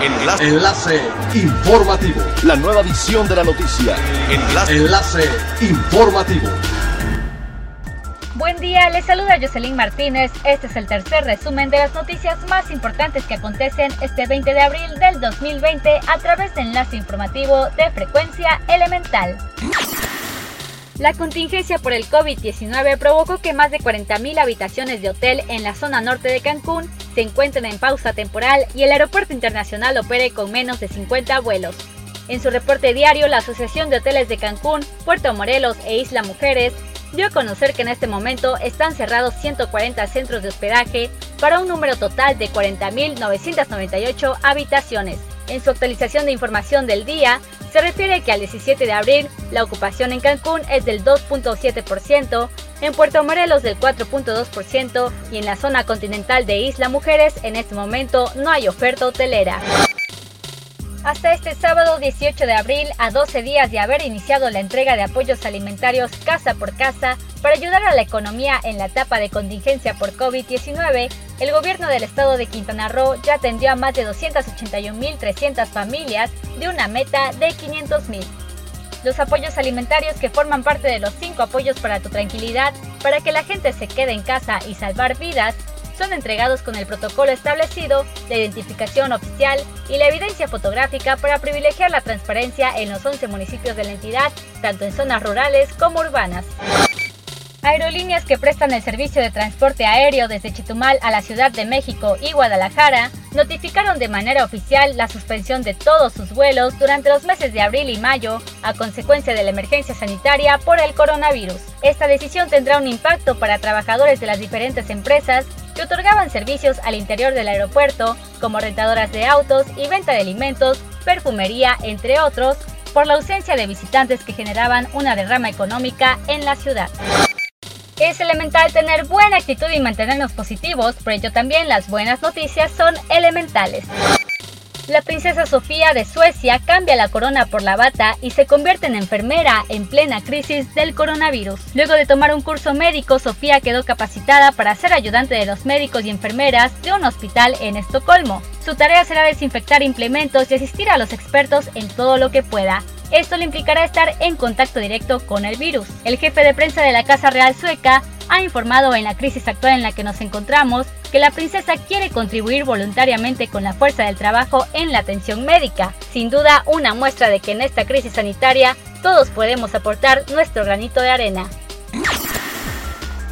Enlace. Enlace informativo. La nueva edición de la noticia. Enlace. Enlace informativo. Buen día, les saluda Jocelyn Martínez. Este es el tercer resumen de las noticias más importantes que acontecen este 20 de abril del 2020 a través de enlace informativo de frecuencia elemental. La contingencia por el COVID-19 provocó que más de 40.000 habitaciones de hotel en la zona norte de Cancún se encuentren en pausa temporal y el aeropuerto internacional opere con menos de 50 vuelos. En su reporte diario, la Asociación de Hoteles de Cancún, Puerto Morelos e Isla Mujeres dio a conocer que en este momento están cerrados 140 centros de hospedaje para un número total de 40.998 habitaciones. En su actualización de información del día, se refiere que al 17 de abril la ocupación en Cancún es del 2.7%, en Puerto Morelos del 4.2% y en la zona continental de Isla Mujeres en este momento no hay oferta hotelera. Hasta este sábado 18 de abril, a 12 días de haber iniciado la entrega de apoyos alimentarios casa por casa para ayudar a la economía en la etapa de contingencia por COVID-19, el gobierno del estado de Quintana Roo ya atendió a más de 281.300 familias de una meta de 500.000. Los apoyos alimentarios que forman parte de los cinco apoyos para tu tranquilidad, para que la gente se quede en casa y salvar vidas, son entregados con el protocolo establecido, la identificación oficial y la evidencia fotográfica para privilegiar la transparencia en los 11 municipios de la entidad, tanto en zonas rurales como urbanas. Aerolíneas que prestan el servicio de transporte aéreo desde Chetumal a la Ciudad de México y Guadalajara notificaron de manera oficial la suspensión de todos sus vuelos durante los meses de abril y mayo a consecuencia de la emergencia sanitaria por el coronavirus. Esta decisión tendrá un impacto para trabajadores de las diferentes empresas que otorgaban servicios al interior del aeropuerto, como rentadoras de autos y venta de alimentos, perfumería, entre otros, por la ausencia de visitantes que generaban una derrama económica en la ciudad. Es elemental tener buena actitud y mantenernos positivos, por ello también las buenas noticias son elementales. La princesa Sofía de Suecia cambia la corona por la bata y se convierte en enfermera en plena crisis del coronavirus. Luego de tomar un curso médico, Sofía quedó capacitada para ser ayudante de los médicos y enfermeras de un hospital en Estocolmo. Su tarea será desinfectar implementos y asistir a los expertos en todo lo que pueda. Esto le implicará estar en contacto directo con el virus. El jefe de prensa de la Casa Real Sueca ha informado en la crisis actual en la que nos encontramos que la princesa quiere contribuir voluntariamente con la fuerza del trabajo en la atención médica. Sin duda, una muestra de que en esta crisis sanitaria todos podemos aportar nuestro granito de arena.